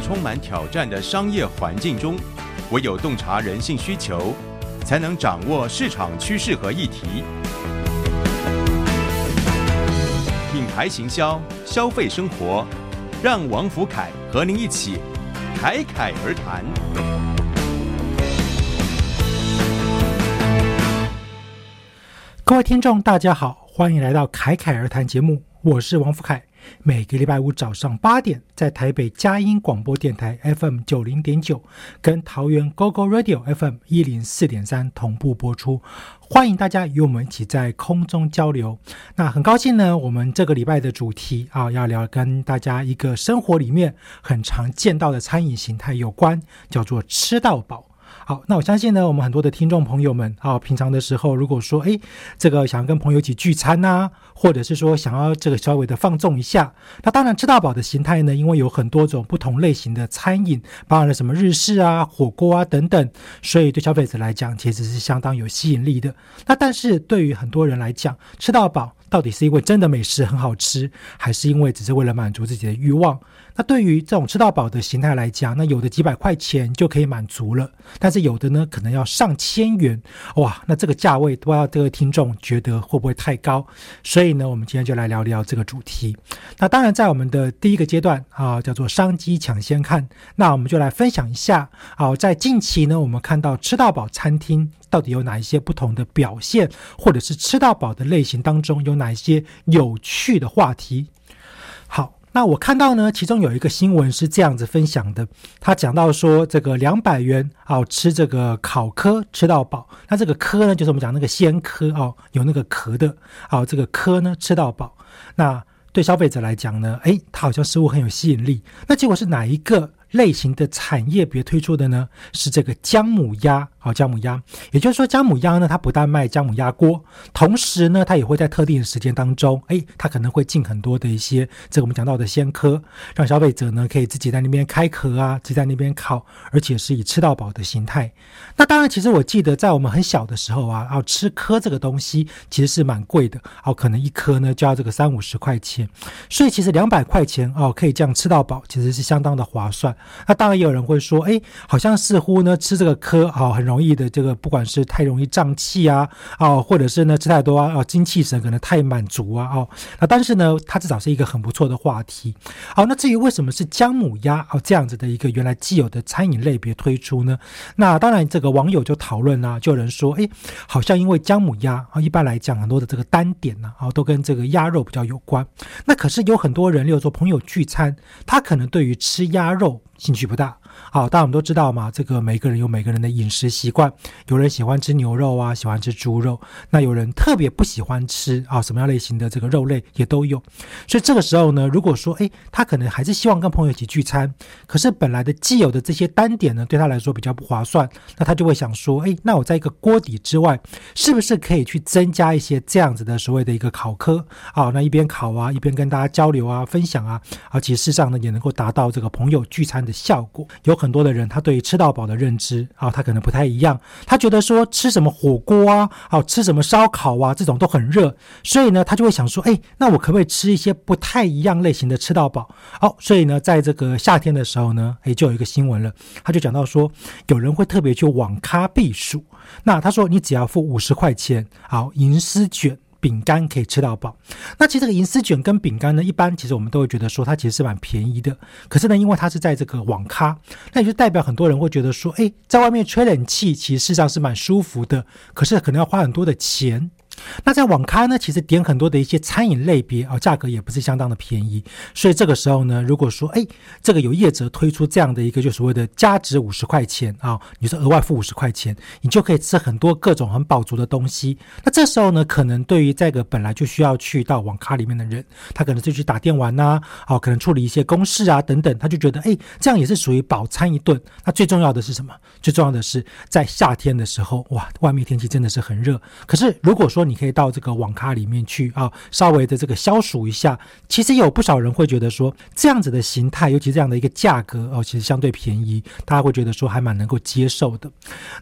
充满挑战的商业环境中，唯有洞察人性需求，才能掌握市场趋势和议题。品牌行销，消费生活，让王福凯和您一起侃侃而谈。各位听众，大家好，欢迎来到侃侃而谈节目，我是王福凯。每个礼拜五早上八点，在台北佳音广播电台 FM 九零点九，跟桃园 GoGo Radio FM 一零四点三同步播出。欢迎大家与我们一起在空中交流。那很高兴呢，我们这个礼拜的主题啊，要聊跟大家一个生活里面很常见到的餐饮形态有关，叫做吃到饱。好，那我相信呢，我们很多的听众朋友们啊，平常的时候，如果说哎，这个想要跟朋友一起聚餐呐，或者是说想要这个稍微的放纵一下，那当然吃到饱的形态呢，因为有很多种不同类型的餐饮，包含了什么日式啊、火锅啊等等，所以对消费者来讲，其实是相当有吸引力的。那但是对于很多人来讲，吃到饱到底是因为真的美食很好吃，还是因为只是为了满足自己的欲望？那对于这种吃到饱的形态来讲，那有的几百块钱就可以满足了，但是有的呢，可能要上千元，哇，那这个价位，不知道这个听众觉得会不会太高？所以呢，我们今天就来聊聊这个主题。那当然，在我们的第一个阶段啊，叫做商机抢先看，那我们就来分享一下啊，在近期呢，我们看到吃到饱餐厅到底有哪一些不同的表现，或者是吃到饱的类型当中有哪一些有趣的话题。好。那我看到呢，其中有一个新闻是这样子分享的，他讲到说，这个两百元啊，吃这个烤科吃到饱。那这个科呢，就是我们讲那个鲜科哦，有那个壳的哦，这个科呢吃到饱。那对消费者来讲呢，诶，它好像似乎很有吸引力。那结果是哪一个类型的产业别推出的呢？是这个姜母鸭。好，姜母鸭，也就是说，姜母鸭呢，它不但卖姜母鸭锅，同时呢，它也会在特定的时间当中，哎，它可能会进很多的一些这个我们讲到的鲜科，让消费者呢可以自己在那边开壳啊，自己在那边烤，而且是以吃到饱的形态。那当然，其实我记得在我们很小的时候啊，哦，吃颗这个东西其实是蛮贵的，哦，可能一颗呢就要这个三五十块钱，所以其实两百块钱哦可以这样吃到饱，其实是相当的划算。那当然也有人会说，哎，好像似乎呢吃这个颗哦很。容易的这个，不管是太容易胀气啊，哦，或者是呢吃太多啊，哦，精气神可能太满足啊，哦，那但是呢，它至少是一个很不错的话题。好，那至于为什么是姜母鸭哦这样子的一个原来既有的餐饮类别推出呢？那当然，这个网友就讨论啊，就有人说，哎，好像因为姜母鸭啊，一般来讲很多的这个单点呢，啊，都跟这个鸭肉比较有关。那可是有很多人，例如说朋友聚餐，他可能对于吃鸭肉兴趣不大。好，大家我们都知道嘛，这个每个人有每个人的饮食习惯，有人喜欢吃牛肉啊，喜欢吃猪肉，那有人特别不喜欢吃啊，什么样类型的这个肉类也都有。所以这个时候呢，如果说诶，他可能还是希望跟朋友一起聚餐，可是本来的既有的这些单点呢，对他来说比较不划算，那他就会想说，诶，那我在一个锅底之外，是不是可以去增加一些这样子的所谓的一个烤科啊？那一边烤啊，一边跟大家交流啊，分享啊，而且事实上呢，也能够达到这个朋友聚餐的效果。有很多的人，他对于吃到饱的认知啊，他可能不太一样。他觉得说吃什么火锅啊，哦，吃什么烧烤啊，这种都很热，所以呢，他就会想说，哎，那我可不可以吃一些不太一样类型的吃到饱？好，所以呢，在这个夏天的时候呢，哎，就有一个新闻了，他就讲到说，有人会特别去网咖避暑。那他说，你只要付五十块钱，好，银丝卷。饼干可以吃到饱，那其实这个银丝卷跟饼干呢，一般其实我们都会觉得说它其实是蛮便宜的。可是呢，因为它是在这个网咖，那也就代表很多人会觉得说，哎，在外面吹冷气其实事实上是蛮舒服的，可是可能要花很多的钱。那在网咖呢，其实点很多的一些餐饮类别啊，价格也不是相当的便宜。所以这个时候呢，如果说哎，这个有业者推出这样的一个就所谓的加值五十块钱啊，你说额外付五十块钱，你就可以吃很多各种很饱足的东西。那这时候呢，可能对于这个本来就需要去到网咖里面的人，他可能就去打电玩呐，好，可能处理一些公事啊等等，他就觉得哎，这样也是属于饱餐一顿。那最重要的是什么？最重要的是在夏天的时候，哇，外面天气真的是很热。可是如果说你你可以到这个网咖里面去啊，稍微的这个消暑一下，其实有不少人会觉得说，这样子的形态，尤其这样的一个价格哦，其实相对便宜，大家会觉得说还蛮能够接受的。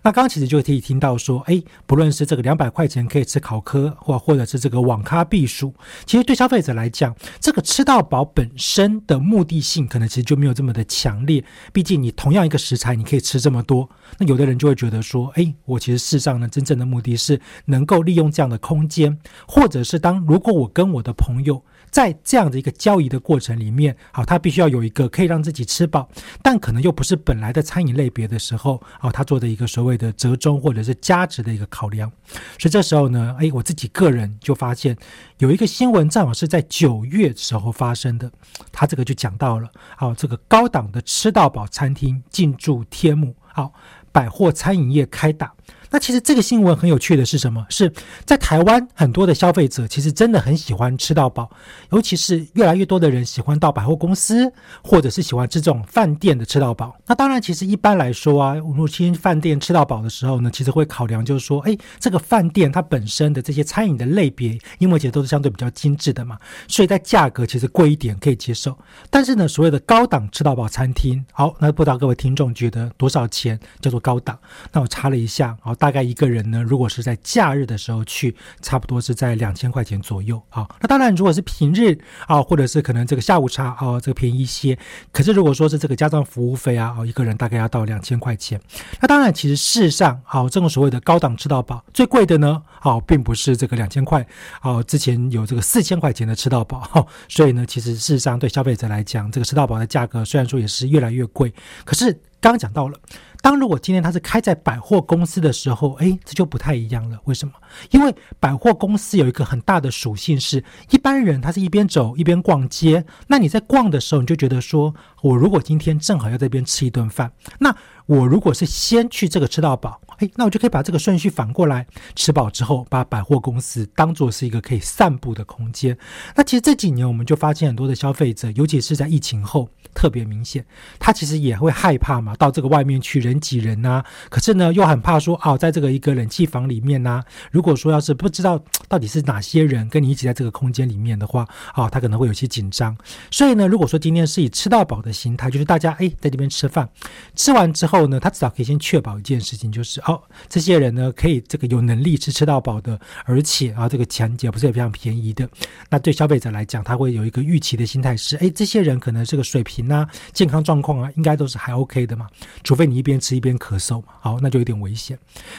那刚刚其实就可以听到说，哎，不论是这个两百块钱可以吃烤科，或或者是这个网咖避暑，其实对消费者来讲，这个吃到饱本身的目的性可能其实就没有这么的强烈。毕竟你同样一个食材，你可以吃这么多，那有的人就会觉得说，哎，我其实事实上呢，真正的目的是能够利用这样的空间，或者是当如果我跟我的朋友。在这样的一个交易的过程里面，好，他必须要有一个可以让自己吃饱，但可能又不是本来的餐饮类别的时候，好，他做的一个所谓的折中或者是价值的一个考量。所以这时候呢，哎，我自己个人就发现有一个新闻，正好是在九月时候发生的，他这个就讲到了，好，这个高档的吃到饱餐厅进驻天母，好，百货餐饮业开打。那其实这个新闻很有趣的是什么？是在台湾很多的消费者其实真的很喜欢吃到饱，尤其是越来越多的人喜欢到百货公司，或者是喜欢吃这种饭店的吃到饱。那当然，其实一般来说啊，入侵饭店吃到饱的时候呢，其实会考量就是说，哎，这个饭店它本身的这些餐饮的类别，因为其实都是相对比较精致的嘛，所以在价格其实贵一点可以接受。但是呢，所谓的高档吃到饱餐厅，好，那不知道各位听众觉得多少钱叫做高档？那我查了一下，好。大概一个人呢，如果是在假日的时候去，差不多是在两千块钱左右啊。那当然，如果是平日啊，或者是可能这个下午茶啊，这个便宜一些。可是如果说是这个加上服务费啊，哦，一个人大概要到两千块钱。那当然，其实事实上，好，这种所谓的高档吃到饱，最贵的呢，好，并不是这个两千块，哦，之前有这个四千块钱的吃到饱。所以呢，其实事实上对消费者来讲，这个吃到饱的价格虽然说也是越来越贵，可是刚讲到了。当如果今天他是开在百货公司的时候，哎，这就不太一样了。为什么？因为百货公司有一个很大的属性是，一般人他是一边走一边逛街。那你在逛的时候，你就觉得说，我如果今天正好要在这边吃一顿饭，那我如果是先去这个吃到饱，哎，那我就可以把这个顺序反过来，吃饱之后把百货公司当做是一个可以散步的空间。那其实这几年我们就发现很多的消费者，尤其是在疫情后。特别明显，他其实也会害怕嘛，到这个外面去人挤人呐。可是呢，又很怕说，哦，在这个一个冷气房里面呐，如果说要是不知道到底是哪些人跟你一起在这个空间里面的话，啊，他可能会有些紧张。所以呢，如果说今天是以吃到饱的心态，就是大家哎在这边吃饭，吃完之后后呢，他至少可以先确保一件事情，就是哦，这些人呢可以这个有能力吃吃到饱的，而且啊这个钱也不是也非常便宜的。那对消费者来讲，他会有一个预期的心态是，哎，这些人可能这个水平。啊健康状况啊，应该都是还 OK 的嘛，除非你一边吃一边咳嗽嘛，好，那就有点危险。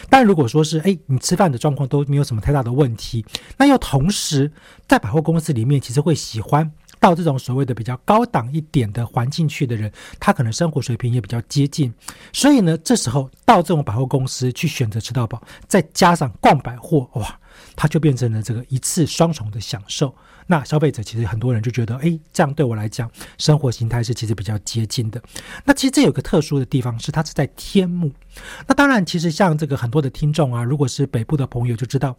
但如果说是哎，你吃饭的状况都没有什么太大的问题，那又同时在百货公司里面，其实会喜欢到这种所谓的比较高档一点的环境去的人，他可能生活水平也比较接近，所以呢，这时候到这种百货公司去选择吃到饱，再加上逛百货，哇，它就变成了这个一次双重的享受。那消费者其实很多人就觉得，哎，这样对我来讲，生活形态是其实比较接近的。那其实这有个特殊的地方是，它是在天幕。那当然，其实像这个很多的听众啊，如果是北部的朋友就知道，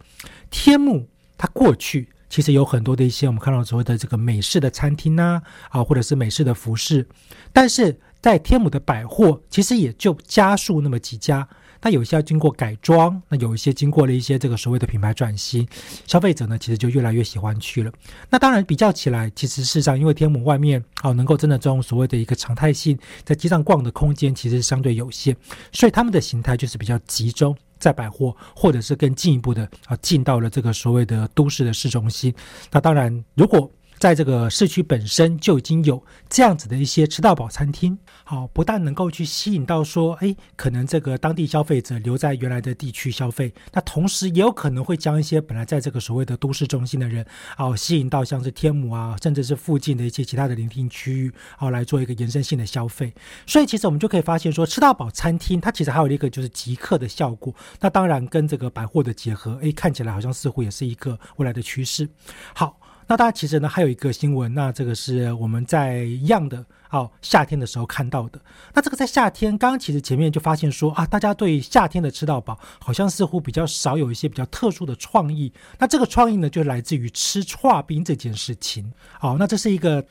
天幕它过去其实有很多的一些我们看到所谓的这个美式的餐厅呐，啊，或者是美式的服饰，但是在天母的百货，其实也就加数那么几家。那有些要经过改装，那有一些经过了一些这个所谓的品牌转型，消费者呢其实就越来越喜欢去了。那当然比较起来，其实事实上因为天母外面哦能够真的这种所谓的一个常态性在街上逛的空间其实相对有限，所以他们的形态就是比较集中在百货，或者是更进一步的啊进到了这个所谓的都市的市中心。那当然如果在这个市区本身就已经有这样子的一些吃到饱餐厅，好，不但能够去吸引到说，哎，可能这个当地消费者留在原来的地区消费，那同时也有可能会将一些本来在这个所谓的都市中心的人，哦，吸引到像是天母啊，甚至是附近的一些其他的邻近区域，哦，来做一个延伸性的消费。所以其实我们就可以发现说，吃到饱餐厅它其实还有一个就是即刻的效果。那当然跟这个百货的结合，哎，看起来好像似乎也是一个未来的趋势。好。那当然，其实呢，还有一个新闻，那这个是我们在一样的哦夏天的时候看到的。那这个在夏天，刚刚其实前面就发现说啊，大家对夏天的吃到饱，好像似乎比较少有一些比较特殊的创意。那这个创意呢，就来自于吃串冰这件事情。好，那这是一个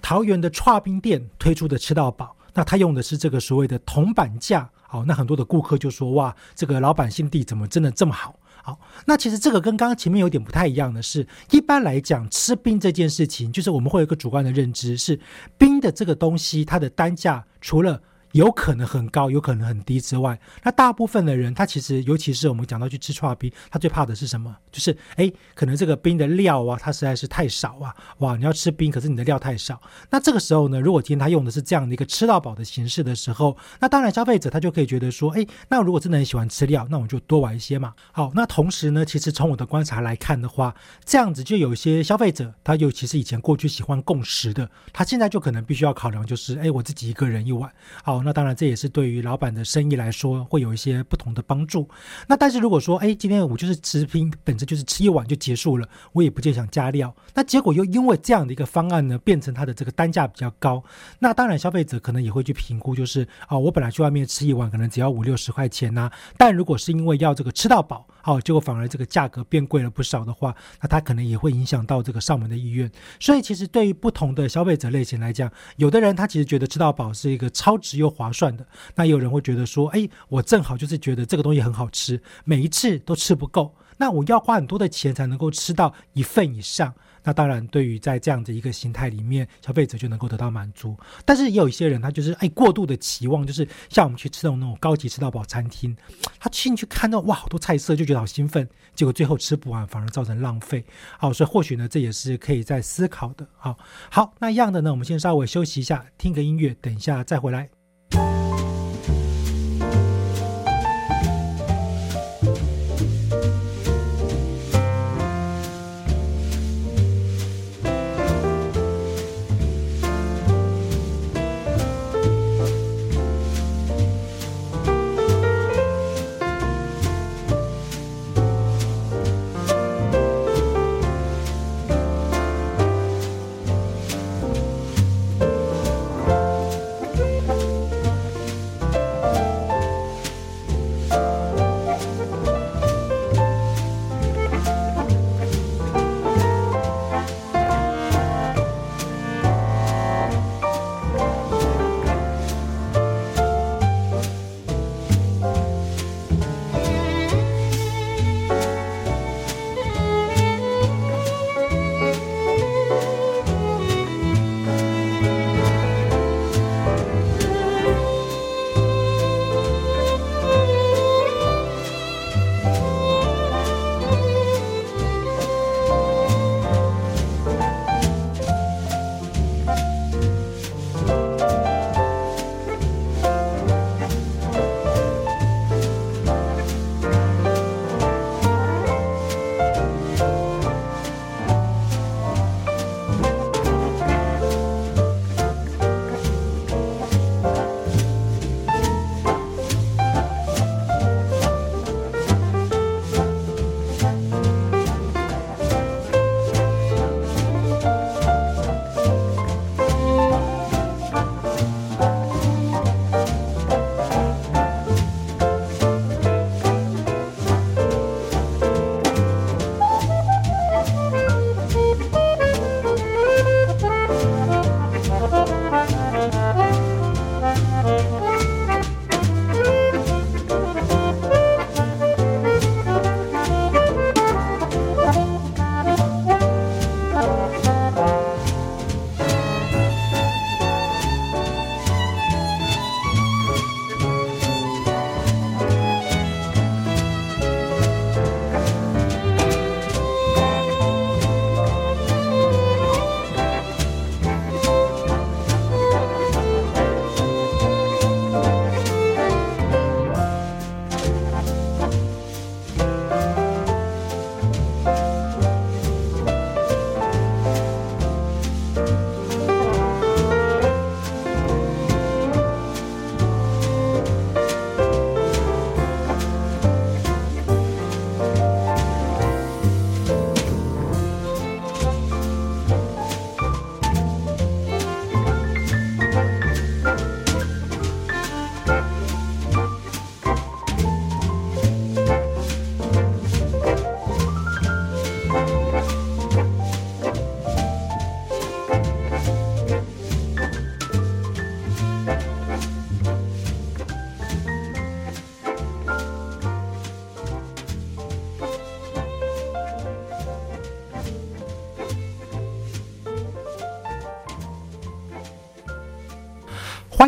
桃园的串冰店推出的吃到饱，那他用的是这个所谓的铜板价。好，那很多的顾客就说哇，这个老板心地怎么真的这么好？好，那其实这个跟刚刚前面有点不太一样的是，一般来讲吃冰这件事情，就是我们会有一个主观的认知，是冰的这个东西它的单价除了。有可能很高，有可能很低之外，那大部分的人，他其实，尤其是我们讲到去吃串冰，他最怕的是什么？就是哎，可能这个冰的料啊，它实在是太少啊，哇，你要吃冰，可是你的料太少。那这个时候呢，如果今天他用的是这样的一个吃到饱的形式的时候，那当然消费者他就可以觉得说，哎，那如果真的很喜欢吃料，那我就多玩一些嘛。好，那同时呢，其实从我的观察来看的话，这样子就有一些消费者，他尤其是以前过去喜欢共食的，他现在就可能必须要考量，就是哎，我自己一个人一碗，好。那当然，这也是对于老板的生意来说会有一些不同的帮助。那但是如果说，哎，今天我就是吃拼，本身就是吃一碗就结束了，我也不就想加料。那结果又因为这样的一个方案呢，变成它的这个单价比较高。那当然，消费者可能也会去评估，就是啊，我本来去外面吃一碗可能只要五六十块钱呐，但如果是因为要这个吃到饱，好，结果反而这个价格变贵了不少的话，那它可能也会影响到这个上门的意愿。所以，其实对于不同的消费者类型来讲，有的人他其实觉得吃到饱是一个超值又划算的。那有人会觉得说，哎，我正好就是觉得这个东西很好吃，每一次都吃不够，那我要花很多的钱才能够吃到一份以上。那当然，对于在这样的一个形态里面，消费者就能够得到满足。但是也有一些人，他就是哎过度的期望，就是像我们去吃那种那种高级吃到饱餐厅，他进去看到哇好多菜色就觉得好兴奋，结果最后吃不完，反而造成浪费。好，所以或许呢，这也是可以在思考的。好，好，那一样的呢，我们先稍微休息一下，听个音乐，等一下再回来。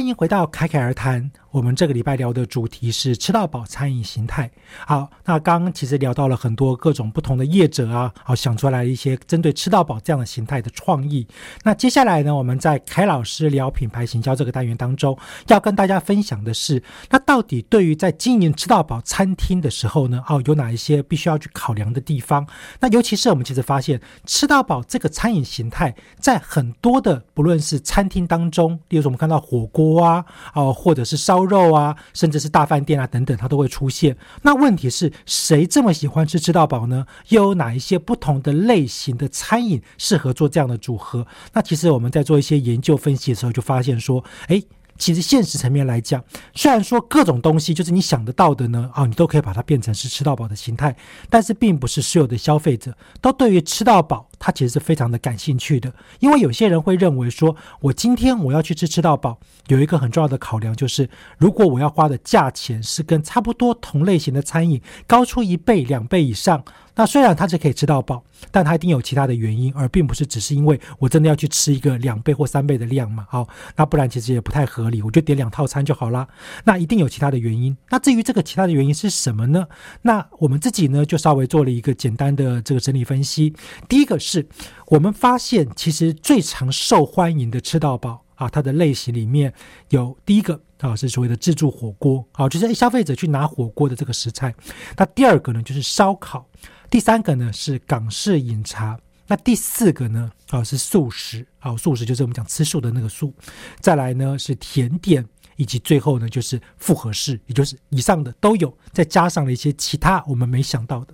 迎回到侃侃而谈。我们这个礼拜聊的主题是吃到饱餐饮形态。好，那刚刚其实聊到了很多各种不同的业者啊，好想出来一些针对吃到饱这样的形态的创意。那接下来呢，我们在凯老师聊品牌行销这个单元当中，要跟大家分享的是，那到底对于在经营吃到饱餐厅的时候呢，哦，有哪一些必须要去考量的地方？那尤其是我们其实发现，吃到饱这个餐饮形态，在很多的不论是餐厅当中，例如说我们看到火锅啊，哦，或者是烧肉啊，甚至是大饭店啊等等，它都会出现。那问题是谁这么喜欢吃吃到饱呢？又有哪一些不同的类型的餐饮适合做这样的组合？那其实我们在做一些研究分析的时候，就发现说，诶。其实现实层面来讲，虽然说各种东西就是你想得到的呢，啊，你都可以把它变成是吃到饱的形态，但是并不是所有的消费者都对于吃到饱，他其实是非常的感兴趣的。因为有些人会认为说，我今天我要去吃吃到饱，有一个很重要的考量就是，如果我要花的价钱是跟差不多同类型的餐饮高出一倍、两倍以上。那虽然它是可以吃到饱，但它一定有其他的原因，而并不是只是因为我真的要去吃一个两倍或三倍的量嘛。好，那不然其实也不太合理，我就点两套餐就好啦。那一定有其他的原因。那至于这个其他的原因是什么呢？那我们自己呢就稍微做了一个简单的这个整理分析。第一个是我们发现，其实最常受欢迎的吃到饱啊，它的类型里面有第一个。啊，是所谓的自助火锅，好，就是消费者去拿火锅的这个食材。那第二个呢，就是烧烤；第三个呢是港式饮茶；那第四个呢，啊是素食，好，素食就是我们讲吃素的那个素。再来呢是甜点。以及最后呢，就是复合式，也就是以上的都有，再加上了一些其他我们没想到的。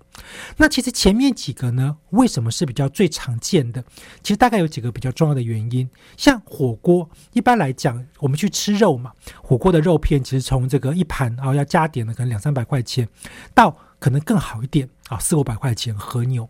那其实前面几个呢，为什么是比较最常见的？其实大概有几个比较重要的原因。像火锅，一般来讲，我们去吃肉嘛，火锅的肉片其实从这个一盘啊要加点的可能两三百块钱，到可能更好一点啊四五百块钱和牛。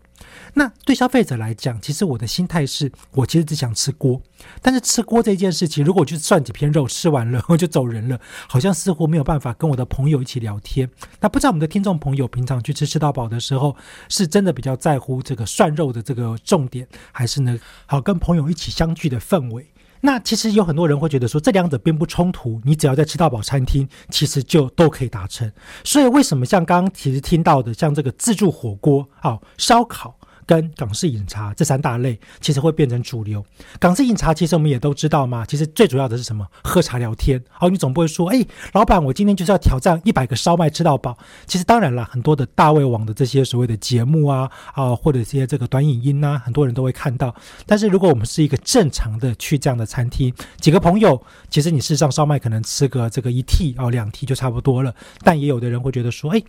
那对消费者来讲，其实我的心态是我其实只想吃锅，但是吃锅这件事情，如果我去涮几片肉，吃完了我就走人了，好像似乎没有办法跟我的朋友一起聊天。那不知道我们的听众朋友平常去吃吃到饱的时候，是真的比较在乎这个涮肉的这个重点，还是呢好跟朋友一起相聚的氛围？那其实有很多人会觉得说，这两者并不冲突，你只要在吃到饱餐厅，其实就都可以达成。所以为什么像刚刚其实听到的，像这个自助火锅、哦烧烤？跟港式饮茶这三大类，其实会变成主流。港式饮茶其实我们也都知道嘛，其实最主要的是什么？喝茶聊天。好，你总不会说，哎，老板，我今天就是要挑战一百个烧麦吃到饱。其实当然了，很多的大胃王的这些所谓的节目啊，啊，或者一些这个短影音啊，很多人都会看到。但是如果我们是一个正常的去这样的餐厅，几个朋友，其实你事实上烧麦可能吃个这个一屉哦，两屉就差不多了。但也有的人会觉得说，哎。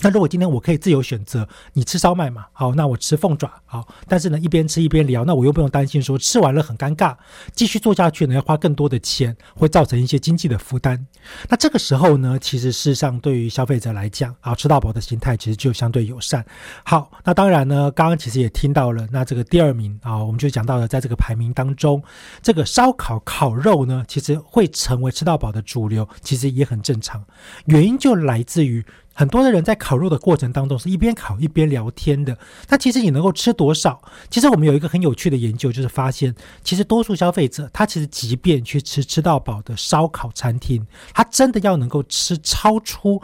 那如果今天我可以自由选择，你吃烧麦嘛？好，那我吃凤爪。好，但是呢，一边吃一边聊，那我又不用担心说吃完了很尴尬，继续做下去呢要花更多的钱，会造成一些经济的负担。那这个时候呢，其实事实上对于消费者来讲，啊，吃到饱的心态其实就相对友善。好，那当然呢，刚刚其实也听到了，那这个第二名啊，我们就讲到了，在这个排名当中，这个烧烤烤肉呢，其实会成为吃到饱的主流，其实也很正常。原因就来自于。很多的人在烤肉的过程当中是一边烤一边聊天的。那其实你能够吃多少？其实我们有一个很有趣的研究，就是发现，其实多数消费者他其实即便去吃吃到饱的烧烤餐厅，他真的要能够吃超出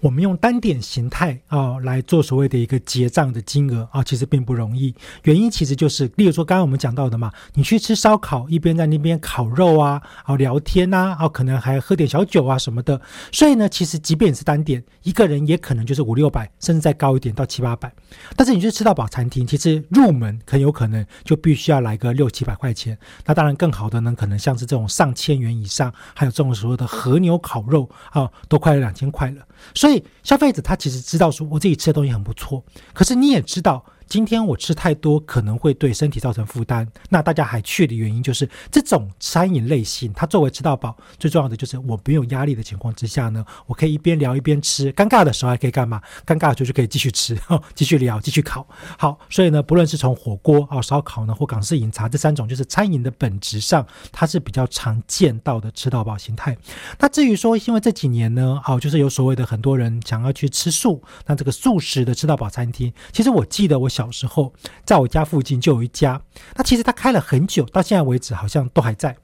我们用单点形态啊来做所谓的一个结账的金额啊，其实并不容易。原因其实就是，例如说刚刚我们讲到的嘛，你去吃烧烤，一边在那边烤肉啊，啊聊天呐，啊可能还喝点小酒啊什么的。所以呢，其实即便是单点一个。人也可能就是五六百，甚至再高一点到七八百。但是你去吃到饱餐厅，其实入门很有可能就必须要来个六七百块钱。那当然更好的呢，可能像是这种上千元以上，还有这种所谓的和牛烤肉啊，都快要两千块了。所以消费者他其实知道说，我自己吃的东西很不错。可是你也知道。今天我吃太多可能会对身体造成负担，那大家还去的原因就是这种餐饮类型，它作为吃到饱，最重要的就是我不用压力的情况之下呢，我可以一边聊一边吃，尴尬的时候还可以干嘛？尴尬就是可以继续吃，继续聊，继续烤。好，所以呢，不论是从火锅啊、烧烤呢，或港式饮茶这三种，就是餐饮的本质上，它是比较常见到的吃到饱形态。那至于说，因为这几年呢，好，就是有所谓的很多人想要去吃素，那这个素食的吃到饱餐厅，其实我记得我。小时候在我家附近就有一家，那其实他开了很久，到现在为止好像都还在，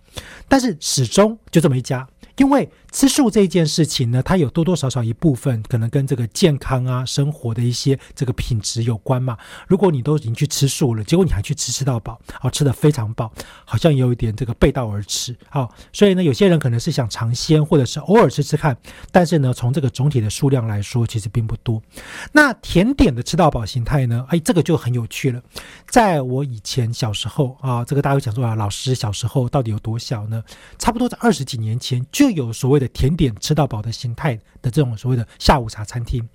但是始终就这么一家。因为吃素这件事情呢，它有多多少少一部分可能跟这个健康啊、生活的一些这个品质有关嘛。如果你都已经去吃素了，结果你还去吃吃到饱，哦，吃的非常饱，好像有一点这个背道而驰。好，所以呢，有些人可能是想尝鲜，或者是偶尔吃吃看，但是呢，从这个总体的数量来说，其实并不多。那甜点的吃到饱形态呢？哎，这个就很有趣了。在我以前小时候啊，这个大家会想说啊，老师小时候到底有多小呢？差不多在二十几年前。就有所谓的甜点吃到饱的形态的这种所谓的下午茶餐厅，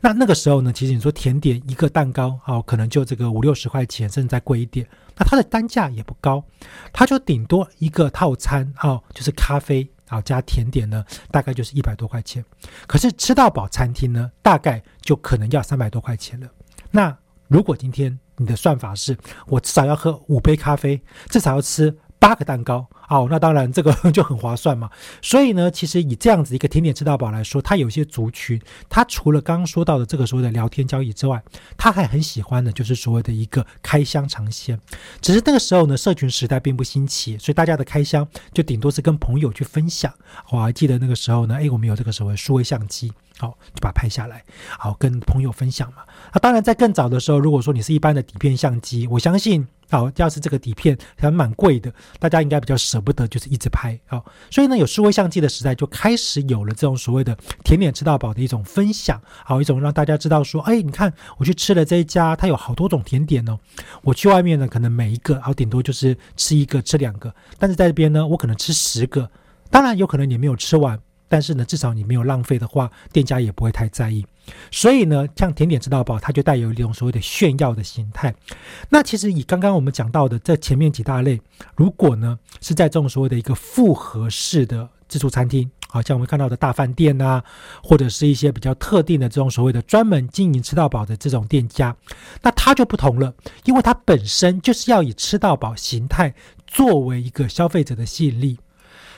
那那个时候呢，其实你说甜点一个蛋糕哦，可能就这个五六十块钱，甚至再贵一点。那它的单价也不高，它就顶多一个套餐哦，就是咖啡啊加甜点呢，大概就是一百多块钱。可是吃到饱餐厅呢，大概就可能要三百多块钱了。那如果今天你的算法是我至少要喝五杯咖啡，至少要吃。八个蛋糕哦，那当然这个 就很划算嘛。所以呢，其实以这样子一个甜点吃到饱来说，它有些族群，它除了刚刚说到的这个所谓的聊天交易之外，他还很喜欢的就是所谓的一个开箱尝鲜。只是那个时候呢，社群时代并不兴起，所以大家的开箱就顶多是跟朋友去分享。我还记得那个时候呢，哎，我们有这个所谓数位相机，好就把它拍下来，好跟朋友分享嘛。那当然在更早的时候，如果说你是一般的底片相机，我相信。好，要是这个底片还蛮贵的，大家应该比较舍不得，就是一直拍啊。所以呢，有数位相机的时代，就开始有了这种所谓的甜点吃到饱的一种分享，好一种让大家知道说，哎，你看我去吃了这一家，它有好多种甜点哦。我去外面呢，可能每一个，好顶多就是吃一个、吃两个，但是在这边呢，我可能吃十个，当然有可能你没有吃完。但是呢，至少你没有浪费的话，店家也不会太在意。所以呢，像甜点吃到饱，它就带有一种所谓的炫耀的形态。那其实以刚刚我们讲到的这前面几大类，如果呢是在这种所谓的一个复合式的自助餐厅，好像我们看到的大饭店呐，或者是一些比较特定的这种所谓的专门经营吃到饱的这种店家，那它就不同了，因为它本身就是要以吃到饱形态作为一个消费者的吸引力。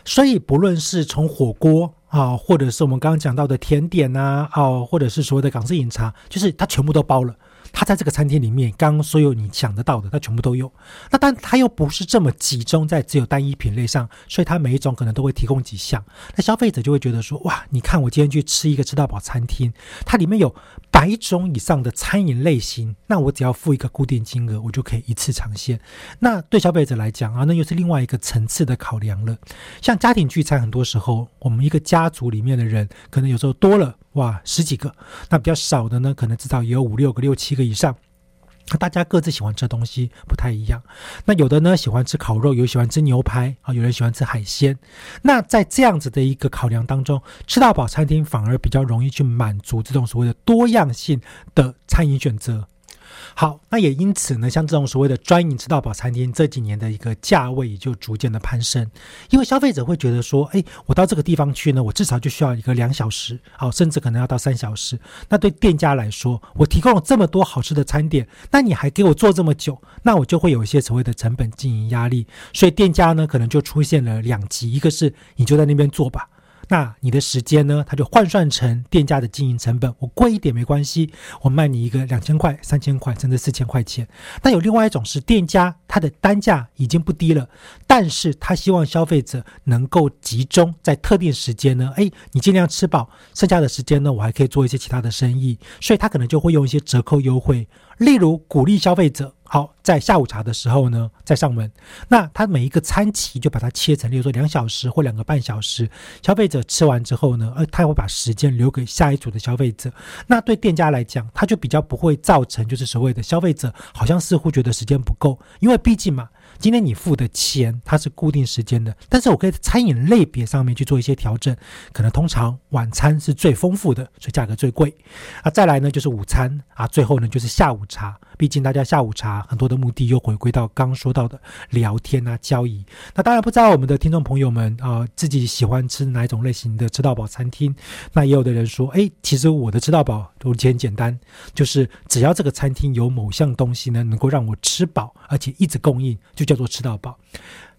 所以不论是从火锅。啊，或者是我们刚刚讲到的甜点呐，哦，或者是所谓的港式饮茶，就是它全部都包了。它在这个餐厅里面，刚刚所有你想得到的，它全部都有。那但它又不是这么集中在只有单一品类上，所以它每一种可能都会提供几项。那消费者就会觉得说，哇，你看我今天去吃一个吃到饱餐厅，它里面有百种以上的餐饮类型，那我只要付一个固定金额，我就可以一次尝鲜。那对消费者来讲啊，那又是另外一个层次的考量了。像家庭聚餐，很多时候我们一个家族里面的人，可能有时候多了。哇，十几个，那比较少的呢，可能至少也有五六个、六七个以上。那大家各自喜欢吃的东西不太一样。那有的呢喜欢吃烤肉，有喜欢吃牛排啊，有人喜欢吃海鲜。那在这样子的一个考量当中，吃到饱餐厅反而比较容易去满足这种所谓的多样性的餐饮选择。好，那也因此呢，像这种所谓的专营吃到饱餐厅，这几年的一个价位也就逐渐的攀升，因为消费者会觉得说，哎，我到这个地方去呢，我至少就需要一个两小时，好，甚至可能要到三小时。那对店家来说，我提供了这么多好吃的餐点，那你还给我做这么久，那我就会有一些所谓的成本经营压力，所以店家呢，可能就出现了两极，一个是你就在那边做吧。那你的时间呢？它就换算成店家的经营成本，我贵一点没关系，我卖你一个两千块、三千块，甚至四千块钱。那有另外一种是店家，它的单价已经不低了，但是他希望消费者能够集中在特定时间呢，哎，你尽量吃饱，剩下的时间呢，我还可以做一些其他的生意，所以他可能就会用一些折扣优惠。例如鼓励消费者，好在下午茶的时候呢再上门，那他每一个餐期就把它切成，例如说两小时或两个半小时，消费者吃完之后呢，呃，他会把时间留给下一组的消费者。那对店家来讲，他就比较不会造成就是所谓的消费者好像似乎觉得时间不够，因为毕竟嘛。今天你付的钱它是固定时间的，但是我可以在餐饮类别上面去做一些调整，可能通常晚餐是最丰富的，所以价格最贵，啊，再来呢就是午餐啊，最后呢就是下午茶。毕竟大家下午茶很多的目的又回归到刚说到的聊天啊交易。那当然不知道我们的听众朋友们啊自己喜欢吃哪种类型的吃到饱餐厅。那也有的人说，哎，其实我的吃到饱都很简单，就是只要这个餐厅有某项东西呢能够让我吃饱，而且一直供应，就叫做吃到饱。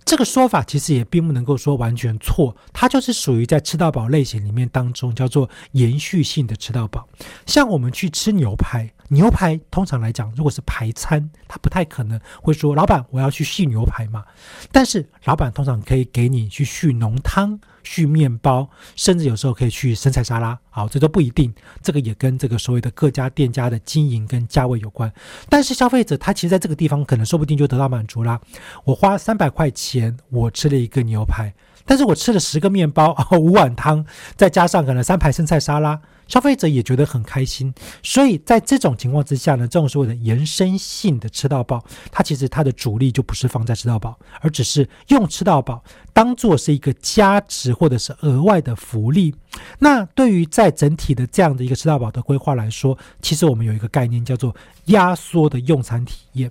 这个说法其实也并不能够说完全错，它就是属于在吃到饱类型里面当中叫做延续性的吃到饱。像我们去吃牛排，牛排通常来讲，如果是排餐，它不太可能会说老板我要去续牛排嘛。但是老板通常可以给你去续浓汤。去面包，甚至有时候可以去生菜沙拉，好，这都不一定。这个也跟这个所谓的各家店家的经营跟价位有关。但是消费者他其实在这个地方可能说不定就得到满足啦。我花三百块钱，我吃了一个牛排，但是我吃了十个面包，五碗汤，再加上可能三盘生菜沙拉。消费者也觉得很开心，所以在这种情况之下呢，这种所谓的延伸性的吃到饱，它其实它的主力就不是放在吃到饱，而只是用吃到饱当做是一个加值或者是额外的福利。那对于在整体的这样的一个吃到饱的规划来说，其实我们有一个概念叫做压缩的用餐体验。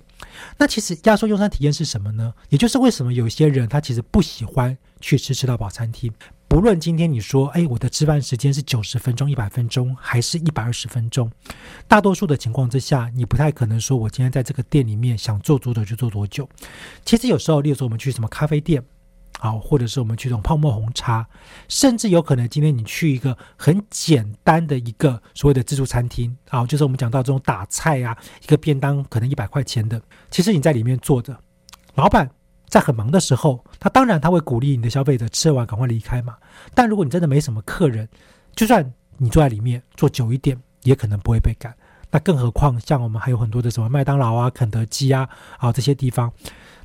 那其实压缩用餐体验是什么呢？也就是为什么有些人他其实不喜欢去吃吃到饱餐厅。不论今天你说，哎，我的吃饭时间是九十分钟、一百分钟，还是一百二十分钟，大多数的情况之下，你不太可能说我今天在这个店里面想做多久就做多久。其实有时候，例如说我们去什么咖啡店，好，或者是我们去这种泡沫红茶，甚至有可能今天你去一个很简单的一个所谓的自助餐厅，啊，就是我们讲到这种打菜啊，一个便当可能一百块钱的，其实你在里面坐着，老板。在很忙的时候，他当然他会鼓励你的消费者吃完赶快离开嘛。但如果你真的没什么客人，就算你坐在里面坐久一点，也可能不会被赶。那更何况像我们还有很多的什么麦当劳啊、肯德基啊啊这些地方。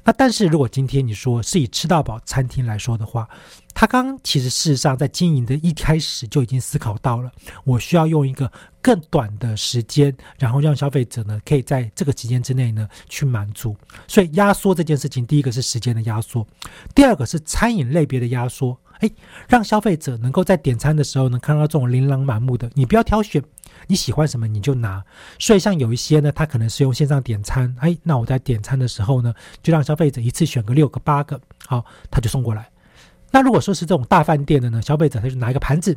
那但是如果今天你说是以吃到饱餐厅来说的话，他刚其实事实上在经营的一开始就已经思考到了，我需要用一个更短的时间，然后让消费者呢可以在这个期间之内呢去满足。所以压缩这件事情，第一个是时间的压缩，第二个是餐饮类别的压缩。哎，让消费者能够在点餐的时候呢看到这种琳琅满目的，你不要挑选。你喜欢什么你就拿，所以像有一些呢，他可能是用线上点餐，哎，那我在点餐的时候呢，就让消费者一次选个六个八个，好，他就送过来。那如果说是这种大饭店的呢，消费者他就拿一个盘子。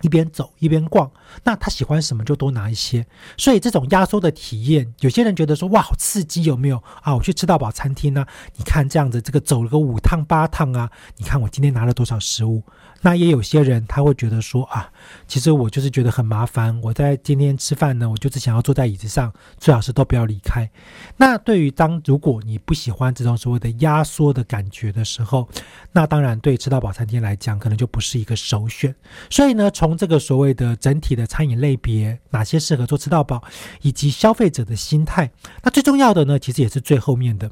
一边走一边逛，那他喜欢什么就多拿一些。所以这种压缩的体验，有些人觉得说哇好刺激，有没有啊？我去吃到饱餐厅呢，你看这样子，这个走了个五趟八趟啊，你看我今天拿了多少食物。那也有些人他会觉得说啊，其实我就是觉得很麻烦。我在今天吃饭呢，我就只想要坐在椅子上，最好是都不要离开。那对于当如果你不喜欢这种所谓的压缩的感觉的时候，那当然对吃到饱餐厅来讲，可能就不是一个首选。所以呢，从这个所谓的整体的餐饮类别，哪些适合做吃到饱，以及消费者的心态，那最重要的呢，其实也是最后面的。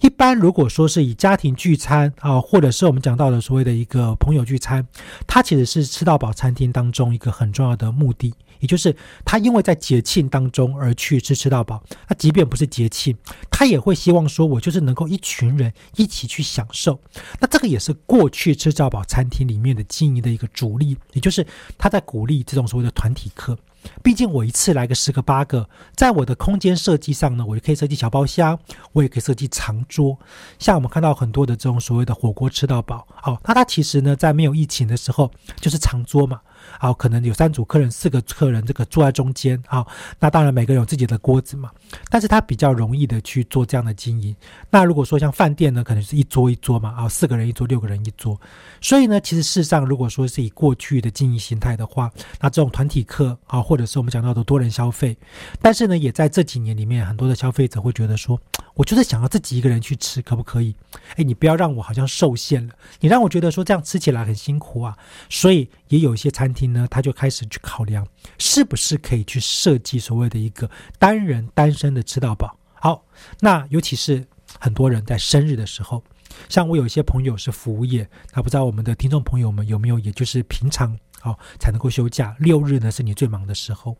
一般如果说是以家庭聚餐啊，或者是我们讲到的所谓的一个朋友聚餐，它其实是吃到饱餐厅当中一个很重要的目的，也就是他因为在节庆当中而去吃吃到饱。那即便不是节庆，他也会希望说，我就是能够一群人一起去享受。那这个也是过去吃到饱餐厅里面的经营的一个主力，也就是他在鼓励这种所谓的团体客。毕竟我一次来个十个八个，在我的空间设计上呢，我就可以设计小包厢，我也可以设计长桌。像我们看到很多的这种所谓的火锅吃到饱，好，那它其实呢，在没有疫情的时候就是长桌嘛。好，可能有三组客人，四个客人，这个坐在中间。好，那当然每个人有自己的锅子嘛，但是他比较容易的去做这样的经营。那如果说像饭店呢，可能是一桌一桌嘛，啊，四个人一桌，六个人一桌。所以呢，其实事实上，如果说是以过去的经营形态的话，那这种团体客啊，或者是我们讲到的多人消费，但是呢，也在这几年里面，很多的消费者会觉得说，我就是想要自己一个人去吃，可不可以？哎，你不要让我好像受限了，你让我觉得说这样吃起来很辛苦啊。所以也有一些餐厅。呢，他就开始去考量，是不是可以去设计所谓的一个单人单身的吃到饱。好，那尤其是很多人在生日的时候，像我有一些朋友是服务业，那不知道我们的听众朋友们有没有，也就是平常。哦，才能够休假。六日呢是你最忙的时候。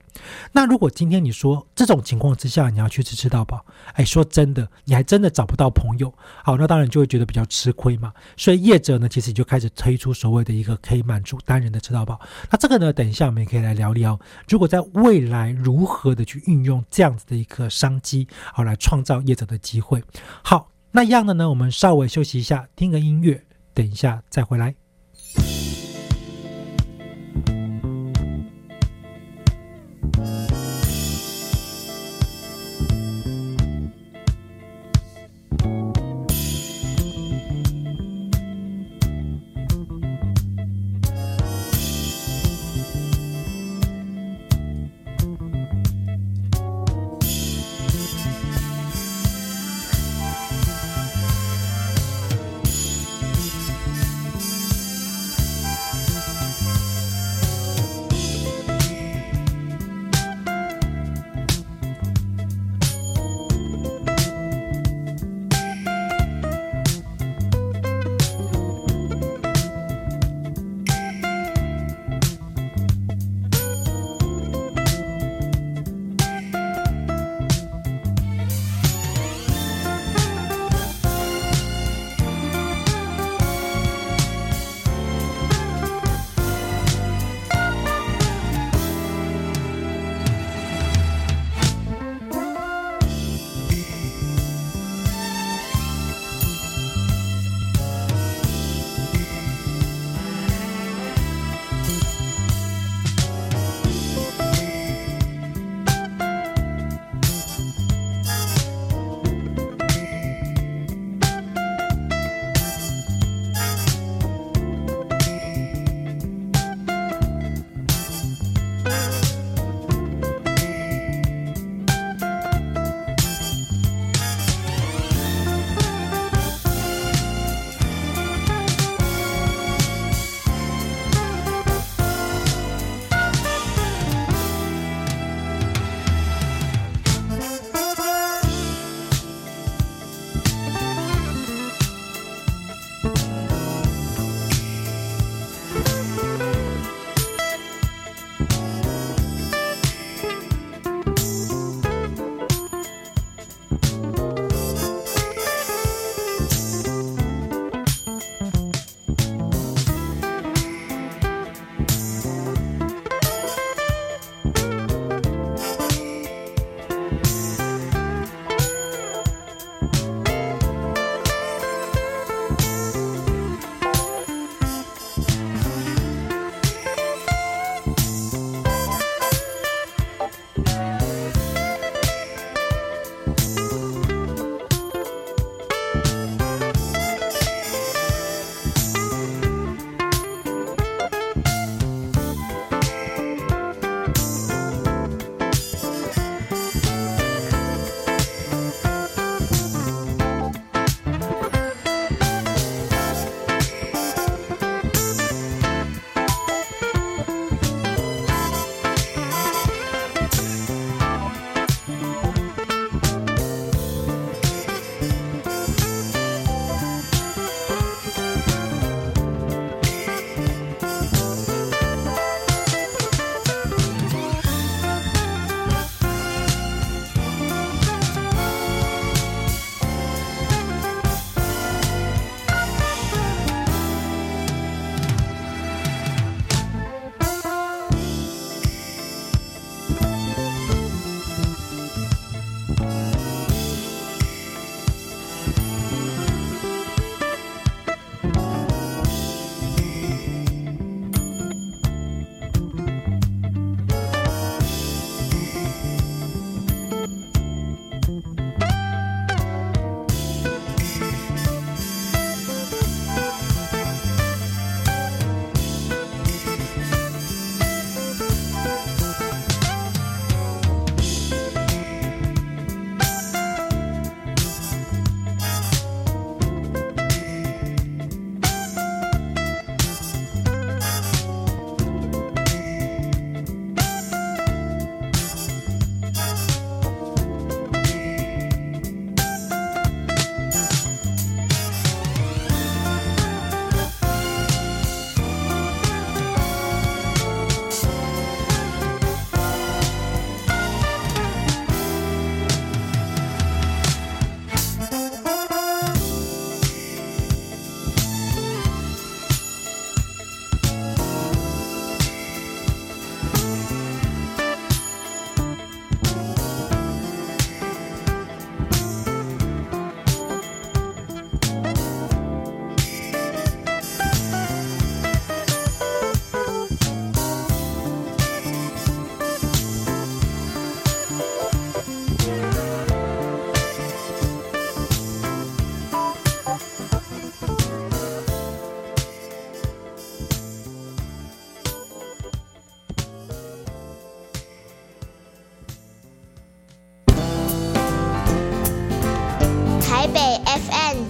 那如果今天你说这种情况之下，你要去吃吃到饱，哎，说真的，你还真的找不到朋友。好，那当然就会觉得比较吃亏嘛。所以业者呢，其实就开始推出所谓的一个可以满足单人的吃到饱。那这个呢，等一下我们也可以来聊聊，如果在未来如何的去运用这样子的一个商机，好来创造业者的机会。好，那一样的呢，我们稍微休息一下，听个音乐，等一下再回来。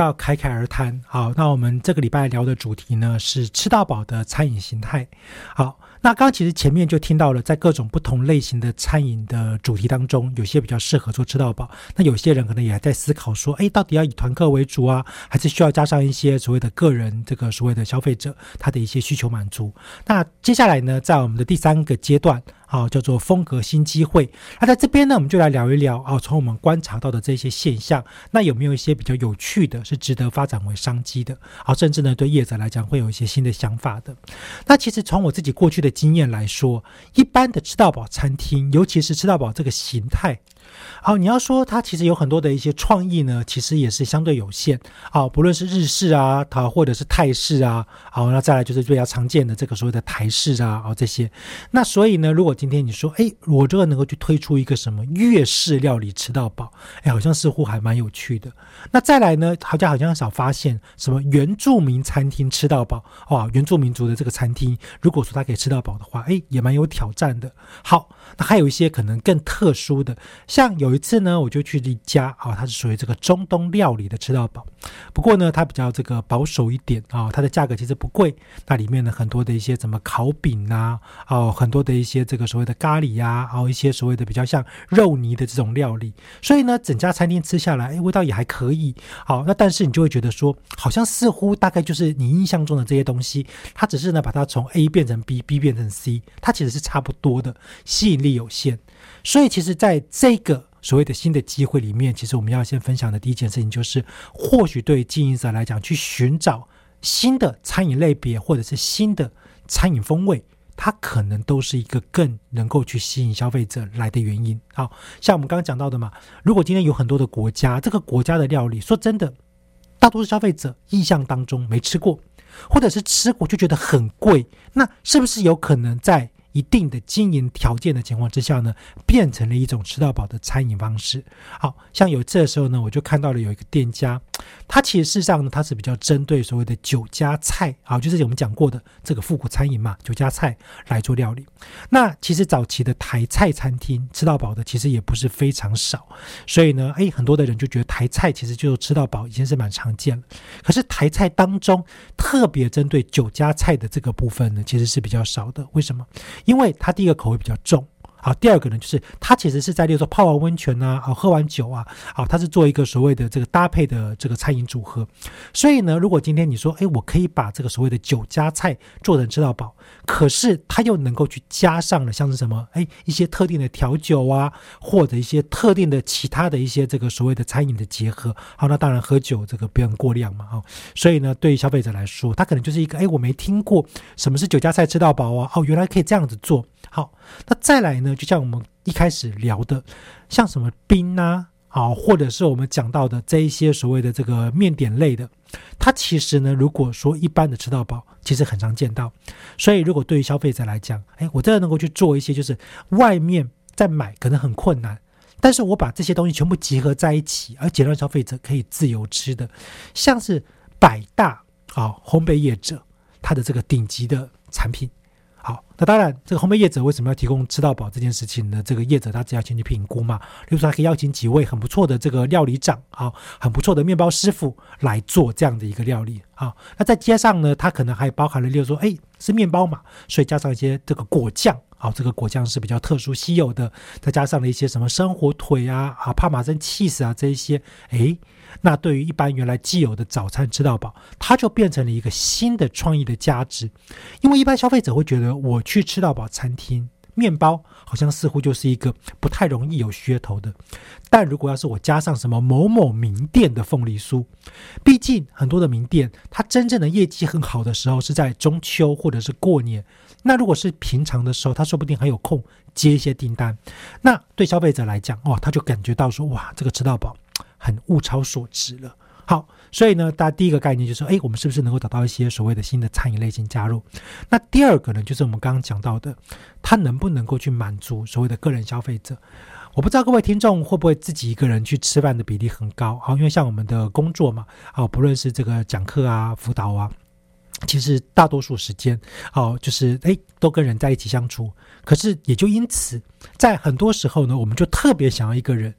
到侃侃而谈，好，那我们这个礼拜聊的主题呢是吃到饱的餐饮形态。好，那刚其实前面就听到了，在各种不同类型的餐饮的主题当中，有些比较适合做吃到饱，那有些人可能也还在思考说，哎，到底要以团客为主啊，还是需要加上一些所谓的个人这个所谓的消费者他的一些需求满足。那接下来呢，在我们的第三个阶段。好，叫做风格新机会。那在这边呢，我们就来聊一聊啊，从我们观察到的这些现象，那有没有一些比较有趣的，是值得发展为商机的？好，甚至呢，对业者来讲会有一些新的想法的。那其实从我自己过去的经验来说，一般的吃到饱餐厅，尤其是吃到饱这个形态。好，你要说它其实有很多的一些创意呢，其实也是相对有限。好，不论是日式啊，它或者是泰式啊，好，那再来就是比较常见的这个所谓的台式啊，哦这些。那所以呢，如果今天你说，哎，我这个能够去推出一个什么粤式料理吃到饱，哎，好像似乎还蛮有趣的。那再来呢，好像好像少发现什么原住民餐厅吃到饱，哇，原住民族的这个餐厅，如果说它可以吃到饱的话，哎，也蛮有挑战的。好，那还有一些可能更特殊的，像有。一次呢，我就去一家啊，它是属于这个中东料理的吃到饱，不过呢，它比较这个保守一点啊，它的价格其实不贵。那里面呢，很多的一些什么烤饼啊，哦，很多的一些这个所谓的咖喱呀，还有一些所谓的比较像肉泥的这种料理。所以呢，整家餐厅吃下来，哎，味道也还可以。好，那但是你就会觉得说，好像似乎大概就是你印象中的这些东西，它只是呢把它从 A 变成 B，B 变成 C，它其实是差不多的，吸引力有限。所以，其实在这个所谓的新的机会里面，其实我们要先分享的第一件事情就是，或许对经营者来讲，去寻找新的餐饮类别或者是新的餐饮风味。它可能都是一个更能够去吸引消费者来的原因。好像我们刚刚讲到的嘛，如果今天有很多的国家，这个国家的料理，说真的，大多数消费者印象当中没吃过，或者是吃过就觉得很贵，那是不是有可能在？一定的经营条件的情况之下呢，变成了一种吃到饱的餐饮方式。好像有这时候呢，我就看到了有一个店家，他其实事实上呢，他是比较针对所谓的酒家菜啊，就是我们讲过的这个复古餐饮嘛，酒家菜来做料理。那其实早期的台菜餐厅吃到饱的其实也不是非常少，所以呢，诶，很多的人就觉得台菜其实就吃到饱已经是蛮常见了。可是台菜当中特别针对酒家菜的这个部分呢，其实是比较少的。为什么？因为它第一个口味比较重。好，第二个呢，就是它其实是在，例如说泡完温泉呐，啊，喝完酒啊，好，它是做一个所谓的这个搭配的这个餐饮组合。所以呢，如果今天你说，哎，我可以把这个所谓的酒家菜做成吃到饱，可是它又能够去加上了像是什么，哎，一些特定的调酒啊，或者一些特定的其他的一些这个所谓的餐饮的结合。好，那当然喝酒这个不用过量嘛，哈。所以呢，对于消费者来说，他可能就是一个，哎，我没听过什么是酒家菜吃到饱啊，哦，原来可以这样子做。好，那再来呢？就像我们一开始聊的，像什么冰啊，好，或者是我们讲到的这一些所谓的这个面点类的，它其实呢，如果说一般的吃到饱，其实很常见到。所以，如果对于消费者来讲，哎，我真的能够去做一些，就是外面在买可能很困难，但是我把这些东西全部集合在一起，而且让消费者可以自由吃的，像是百大啊烘焙业者，它的这个顶级的产品。好，那当然，这个烘焙业者为什么要提供吃到饱这件事情呢？这个业者他只要先去评估嘛，比如说他可以邀请几位很不错的这个料理长啊，很不错的面包师傅来做这样的一个料理啊。那再加上呢，他可能还包含了，例如说，哎，是面包嘛，所以加上一些这个果酱啊，这个果酱是比较特殊稀有的，再加上了一些什么生火腿啊、啊帕玛森 cheese 啊这一些，哎。那对于一般原来既有的早餐吃到饱，它就变成了一个新的创意的价值。因为一般消费者会觉得，我去吃到饱餐厅，面包好像似乎就是一个不太容易有噱头的。但如果要是我加上什么某某名店的凤梨酥，毕竟很多的名店，它真正的业绩很好的时候是在中秋或者是过年。那如果是平常的时候，他说不定还有空接一些订单。那对消费者来讲，哦，他就感觉到说，哇，这个吃到饱。很物超所值了。好，所以呢，大家第一个概念就是说，哎，我们是不是能够找到一些所谓的新的餐饮类型加入？那第二个呢，就是我们刚刚讲到的，它能不能够去满足所谓的个人消费者？我不知道各位听众会不会自己一个人去吃饭的比例很高？好，因为像我们的工作嘛，啊，不论是这个讲课啊、辅导啊，其实大多数时间，哦，就是哎，都跟人在一起相处。可是也就因此，在很多时候呢，我们就特别想要一个人。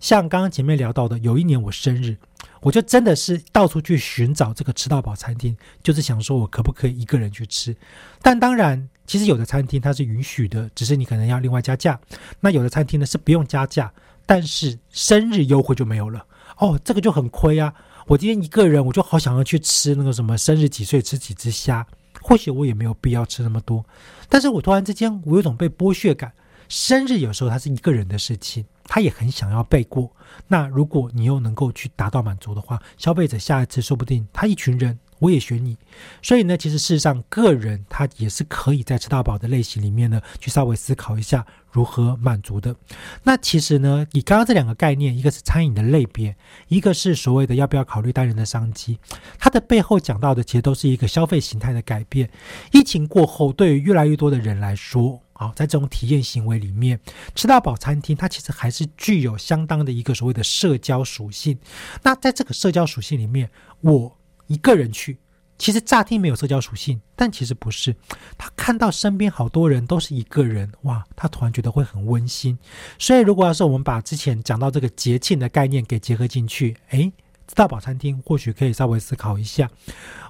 像刚刚前面聊到的，有一年我生日，我就真的是到处去寻找这个吃到饱餐厅，就是想说我可不可以一个人去吃。但当然，其实有的餐厅它是允许的，只是你可能要另外加价。那有的餐厅呢是不用加价，但是生日优惠就没有了。哦，这个就很亏啊！我今天一个人，我就好想要去吃那个什么生日几岁吃几只虾，或许我也没有必要吃那么多。但是我突然之间，我有种被剥削感。生日有时候它是一个人的事情。他也很想要被过，那如果你又能够去达到满足的话，消费者下一次说不定他一群人我也选你。所以呢，其实事实上个人他也是可以在吃到饱的类型里面呢，去稍微思考一下如何满足的。那其实呢，以刚刚这两个概念，一个是餐饮的类别，一个是所谓的要不要考虑单人的商机，它的背后讲到的其实都是一个消费形态的改变。疫情过后，对于越来越多的人来说，好，在这种体验行为里面，吃到饱餐厅它其实还是具有相当的一个所谓的社交属性。那在这个社交属性里面，我一个人去，其实乍听没有社交属性，但其实不是。他看到身边好多人都是一个人，哇，他突然觉得会很温馨。所以，如果要是我们把之前讲到这个节庆的概念给结合进去，诶，吃到饱餐厅或许可以稍微思考一下。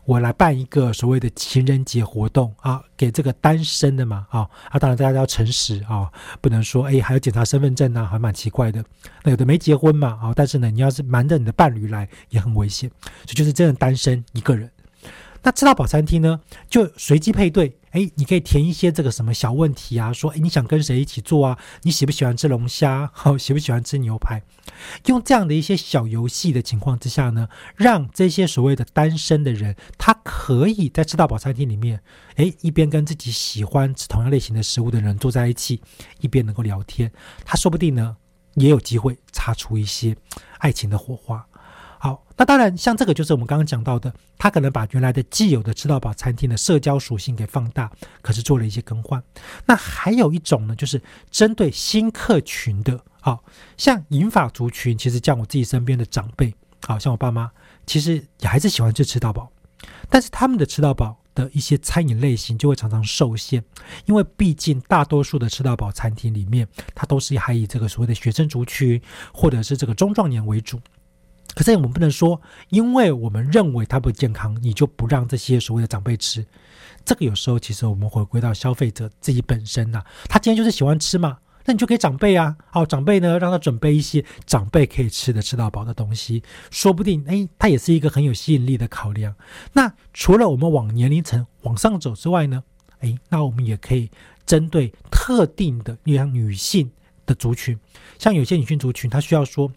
我来办一个所谓的情人节活动啊，给这个单身的嘛啊啊，当然大家要诚实啊，不能说哎还要检查身份证呢，还蛮奇怪的。那有的没结婚嘛啊，但是呢，你要是瞒着你的伴侣来也很危险，所以就是真的单身一个人。那吃到饱餐厅呢，就随机配对，哎，你可以填一些这个什么小问题啊，说，哎，你想跟谁一起做啊？你喜不喜欢吃龙虾？好，喜不喜欢吃牛排？用这样的一些小游戏的情况之下呢，让这些所谓的单身的人，他可以在吃到饱餐厅里面，哎，一边跟自己喜欢吃同样类型的食物的人坐在一起，一边能够聊天，他说不定呢，也有机会擦出一些爱情的火花。那当然，像这个就是我们刚刚讲到的，他可能把原来的既有的吃到饱餐厅的社交属性给放大，可是做了一些更换。那还有一种呢，就是针对新客群的，好像银发族群，其实像我自己身边的长辈，好像我爸妈，其实也还是喜欢吃吃到饱，但是他们的吃到饱的一些餐饮类型就会常常受限，因为毕竟大多数的吃到饱餐厅里面，它都是还以这个所谓的学生族群或者是这个中壮年为主。可是我们不能说，因为我们认为它不健康，你就不让这些所谓的长辈吃。这个有时候其实我们回归到消费者自己本身呐，他今天就是喜欢吃嘛，那你就给长辈啊，好长辈呢，让他准备一些长辈可以吃的、吃到饱的东西，说不定哎，它也是一个很有吸引力的考量。那除了我们往年龄层往上走之外呢，哎，那我们也可以针对特定的，例如女性的族群，像有些女性族群，她需要说。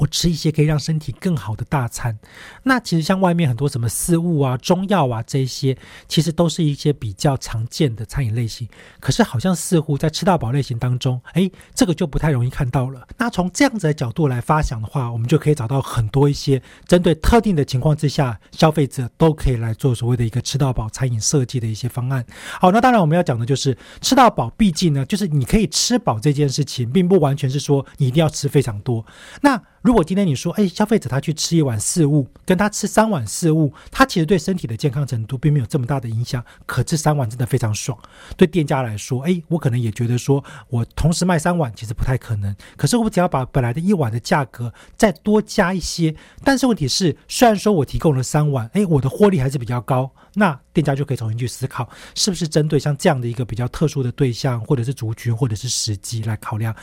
我吃一些可以让身体更好的大餐，那其实像外面很多什么四物啊、中药啊这些，其实都是一些比较常见的餐饮类型。可是好像似乎在吃到饱类型当中，哎，这个就不太容易看到了。那从这样子的角度来发想的话，我们就可以找到很多一些针对特定的情况之下，消费者都可以来做所谓的一个吃到饱餐饮设计的一些方案。好，那当然我们要讲的就是吃到饱，毕竟呢，就是你可以吃饱这件事情，并不完全是说你一定要吃非常多。那如果今天你说，哎，消费者他去吃一碗四物，跟他吃三碗四物，他其实对身体的健康程度并没有这么大的影响。可这三碗真的非常爽，对店家来说，哎，我可能也觉得说，我同时卖三碗其实不太可能。可是我只要把本来的一碗的价格再多加一些，但是问题是，虽然说我提供了三碗，哎，我的获利还是比较高。那店家就可以重新去思考，是不是针对像这样的一个比较特殊的对象，或者是族群，或者是时机来考量。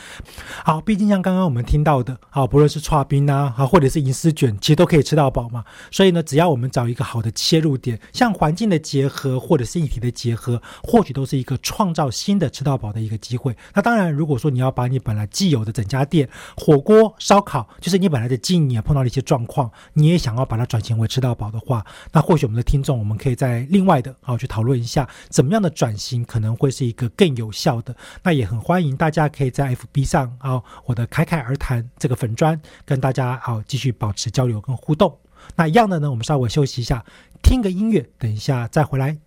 好，毕竟像刚刚我们听到的，好，不论是串冰啊，啊，或者是银丝卷，其实都可以吃到饱嘛。所以呢，只要我们找一个好的切入点，像环境的结合，或者是议题的结合，或许都是一个创造新的吃到饱的一个机会。那当然，如果说你要把你本来既有的整家店，火锅、烧烤，就是你本来的经营也碰到了一些状况，你也想要把它转型为吃到饱的话，那或许我们的听众，我们可以在另外的啊去讨论一下，怎么样的转型可能会是一个更有效的。那也很欢迎大家可以在 FB 上啊，我的侃侃而谈这个粉砖跟大家好继续保持交流跟互动。那一样的呢，我们稍微休息一下，听个音乐，等一下再回来。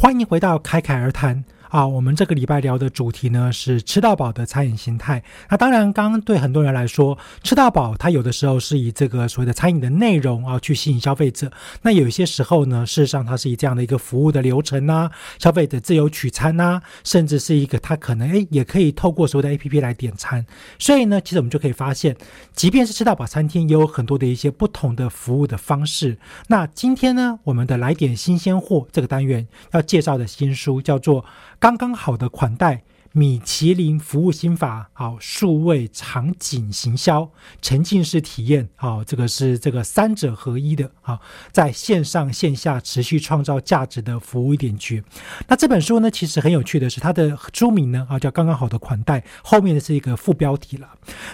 欢迎回到侃侃而谈。啊，我们这个礼拜聊的主题呢是吃到饱的餐饮形态。那当然，刚刚对很多人来说，吃到饱它有的时候是以这个所谓的餐饮的内容啊去吸引消费者。那有一些时候呢，事实上它是以这样的一个服务的流程呐，消费者自由取餐呐，甚至是一个它可能诶也可以透过所谓的 A P P 来点餐。所以呢，其实我们就可以发现，即便是吃到饱餐厅，也有很多的一些不同的服务的方式。那今天呢，我们的来点新鲜货这个单元要介绍的新书叫做。刚刚好的款待。米其林服务心法，好，数位场景行销，沉浸式体验，好，这个是这个三者合一的，好，在线上线下持续创造价值的服务一点诀。那这本书呢，其实很有趣的是，它的书名呢，啊，叫刚刚好的款待，后面的是一个副标题了。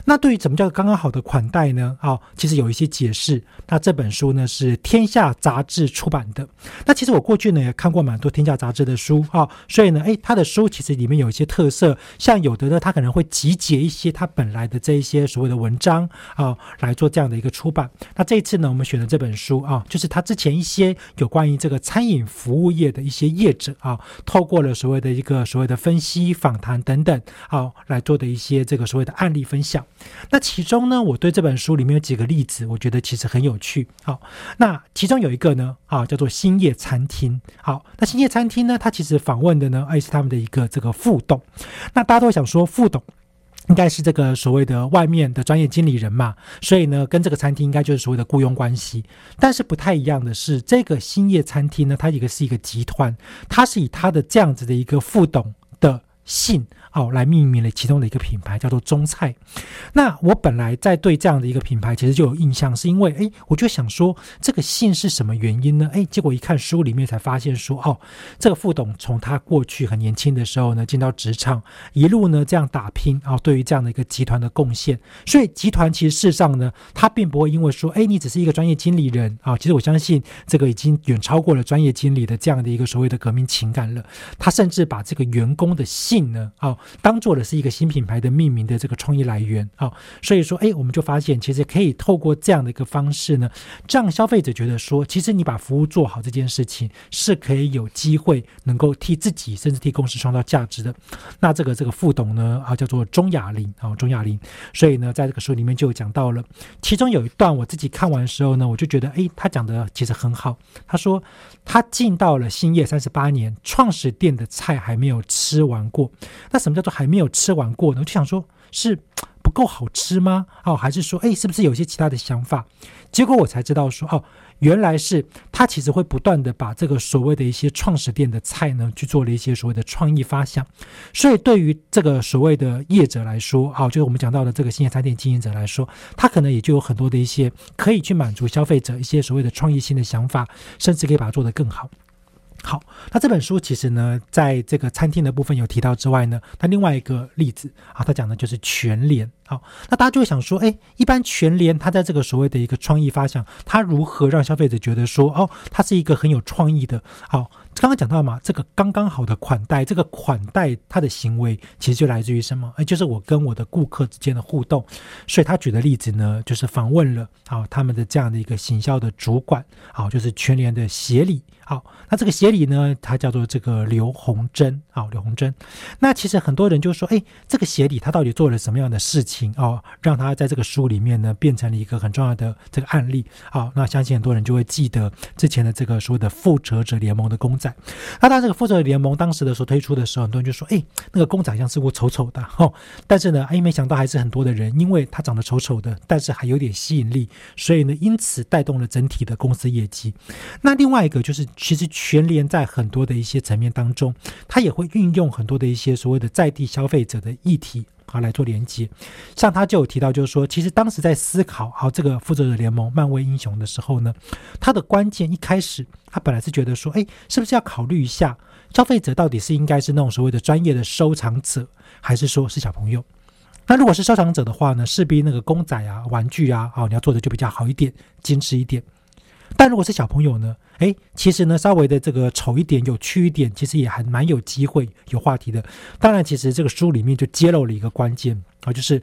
那对于怎么叫刚刚好的款待呢？啊，其实有一些解释。那这本书呢，是天下杂志出版的。那其实我过去呢也看过蛮多天下杂志的书，啊，所以呢，诶，它的书其实里面有一些特。色像有的呢，他可能会集结一些他本来的这一些所谓的文章啊，来做这样的一个出版。那这一次呢，我们选的这本书啊，就是他之前一些有关于这个餐饮服务业的一些业者啊，透过了所谓的一个所谓的分析、访谈等等啊，来做的一些这个所谓的案例分享。那其中呢，我对这本书里面有几个例子，我觉得其实很有趣。好，那其中有一个呢啊，叫做兴业餐厅。好，那兴业餐厅呢，它其实访问的呢，哎是他们的一个这个互动。那大家都想说，副董应该是这个所谓的外面的专业经理人嘛，所以呢，跟这个餐厅应该就是所谓的雇佣关系。但是不太一样的是，这个兴业餐厅呢，它一个是一个集团，它是以它的这样子的一个副董的姓。哦，来命名了其中的一个品牌，叫做中菜。那我本来在对这样的一个品牌其实就有印象，是因为哎，我就想说这个姓是什么原因呢？哎，结果一看书里面才发现说，哦，这个副董从他过去很年轻的时候呢进到职场，一路呢这样打拼啊，对于这样的一个集团的贡献。所以集团其实事实上呢，他并不会因为说，哎，你只是一个专业经理人啊，其实我相信这个已经远超过了专业经理的这样的一个所谓的革命情感了。他甚至把这个员工的姓呢，啊。当做的是一个新品牌的命名的这个创意来源啊，所以说，哎，我们就发现其实可以透过这样的一个方式呢，让消费者觉得说，其实你把服务做好这件事情是可以有机会能够替自己甚至替公司创造价值的。那这个这个副董呢啊，叫做钟雅玲啊，钟雅玲。所以呢，在这个书里面就讲到了，其中有一段我自己看完的时候呢，我就觉得，哎，他讲的其实很好。他说他进到了兴业三十八年，创始店的菜还没有吃完过。那什么叫做还没有吃完过呢？我就想说，是不够好吃吗？哦，还是说，哎，是不是有些其他的想法？结果我才知道说，哦，原来是他其实会不断的把这个所谓的一些创始店的菜呢，去做了一些所谓的创意发想。所以对于这个所谓的业者来说，哦，就是我们讲到的这个新业餐店经营者来说，他可能也就有很多的一些可以去满足消费者一些所谓的创意性的想法，甚至可以把它做得更好。好，那这本书其实呢，在这个餐厅的部分有提到之外呢，它另外一个例子啊，它讲的就是全联。好，那大家就会想说，哎，一般全联它在这个所谓的一个创意发想，它如何让消费者觉得说，哦，它是一个很有创意的？好，刚刚讲到嘛，这个刚刚好的款待，这个款待他的行为其实就来自于什么？哎，就是我跟我的顾客之间的互动。所以他举的例子呢，就是访问了啊他们的这样的一个行销的主管，好，就是全联的协理。好，那这个协理呢，他叫做这个刘洪珍，好，刘洪珍。那其实很多人就说，哎，这个协理他到底做了什么样的事情哦，让他在这个书里面呢变成了一个很重要的这个案例。好，那相信很多人就会记得之前的这个所谓的复仇者联盟的公仔。那当这个复仇者联盟当时的时候推出的时候，很多人就说，哎，那个公仔像似乎丑丑的，哈。但是呢，哎，没想到还是很多的人，因为他长得丑丑的，但是还有点吸引力，所以呢，因此带动了整体的公司业绩。那另外一个就是。其实全联在很多的一些层面当中，他也会运用很多的一些所谓的在地消费者的议题啊来做连接。像他就有提到，就是说，其实当时在思考好这个复仇者联盟、漫威英雄的时候呢，他的关键一开始，他本来是觉得说，哎，是不是要考虑一下消费者到底是应该是那种所谓的专业的收藏者，还是说是小朋友？那如果是收藏者的话呢，势必那个公仔啊、玩具啊，哦，你要做的就比较好一点、精致一点。但如果是小朋友呢？哎，其实呢，稍微的这个丑一点、有趣一点，其实也还蛮有机会有话题的。当然，其实这个书里面就揭露了一个关键啊，就是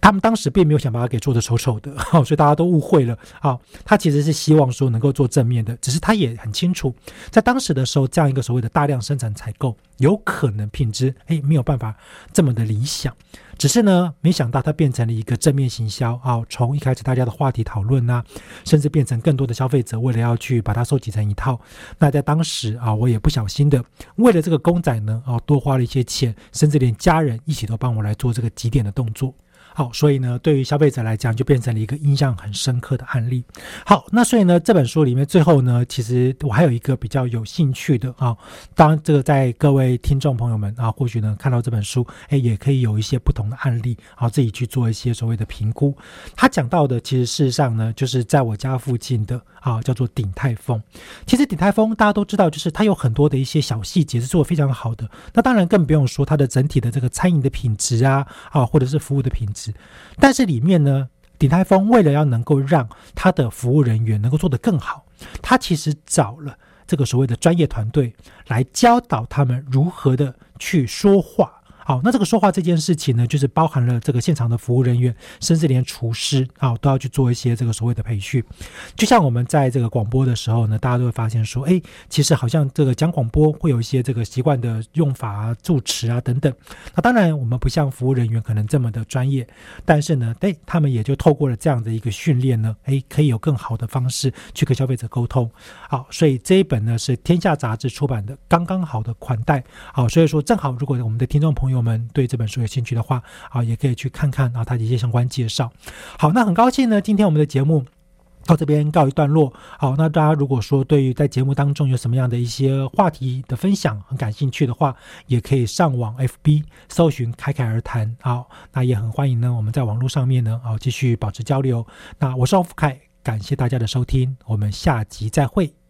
他们当时并没有想把它给做的丑丑的，好，所以大家都误会了。好，他其实是希望说能够做正面的，只是他也很清楚，在当时的时候，这样一个所谓的大量生产采购，有可能品质哎没有办法这么的理想。只是呢，没想到它变成了一个正面行销啊，从一开始大家的话题讨论啊，甚至变成更多的消费者为了要去把它收集成一套。那在当时啊，我也不小心的为了这个公仔呢，啊，多花了一些钱，甚至连家人一起都帮我来做这个几点的动作。好，所以呢，对于消费者来讲，就变成了一个印象很深刻的案例。好，那所以呢，这本书里面最后呢，其实我还有一个比较有兴趣的啊，当这个在各位听众朋友们啊，或许呢看到这本书，哎，也可以有一些不同的案例啊，自己去做一些所谓的评估。他讲到的，其实事实上呢，就是在我家附近的啊，叫做鼎泰丰。其实鼎泰丰大家都知道，就是它有很多的一些小细节是做的非常好的。那当然更不用说它的整体的这个餐饮的品质啊，啊，或者是服务的品质。但是里面呢，鼎泰丰为了要能够让他的服务人员能够做得更好，他其实找了这个所谓的专业团队来教导他们如何的去说话。好，那这个说话这件事情呢，就是包含了这个现场的服务人员，甚至连厨师啊都要去做一些这个所谓的培训。就像我们在这个广播的时候呢，大家都会发现说，哎，其实好像这个讲广播会有一些这个习惯的用法啊、助词啊等等。那当然，我们不像服务人员可能这么的专业，但是呢，哎，他们也就透过了这样的一个训练呢，哎，可以有更好的方式去跟消费者沟通。好，所以这一本呢是天下杂志出版的《刚刚好的款待》。好，所以说正好，如果我们的听众朋友。我们对这本书有兴趣的话，啊，也可以去看看啊，它的一些相关介绍。好，那很高兴呢，今天我们的节目到这边告一段落。好，那大家如果说对于在节目当中有什么样的一些话题的分享很感兴趣的话，也可以上网 FB 搜寻“侃侃而谈”。好，那也很欢迎呢，我们在网络上面呢，好，继续保持交流。那我是王福凯，感谢大家的收听，我们下集再会。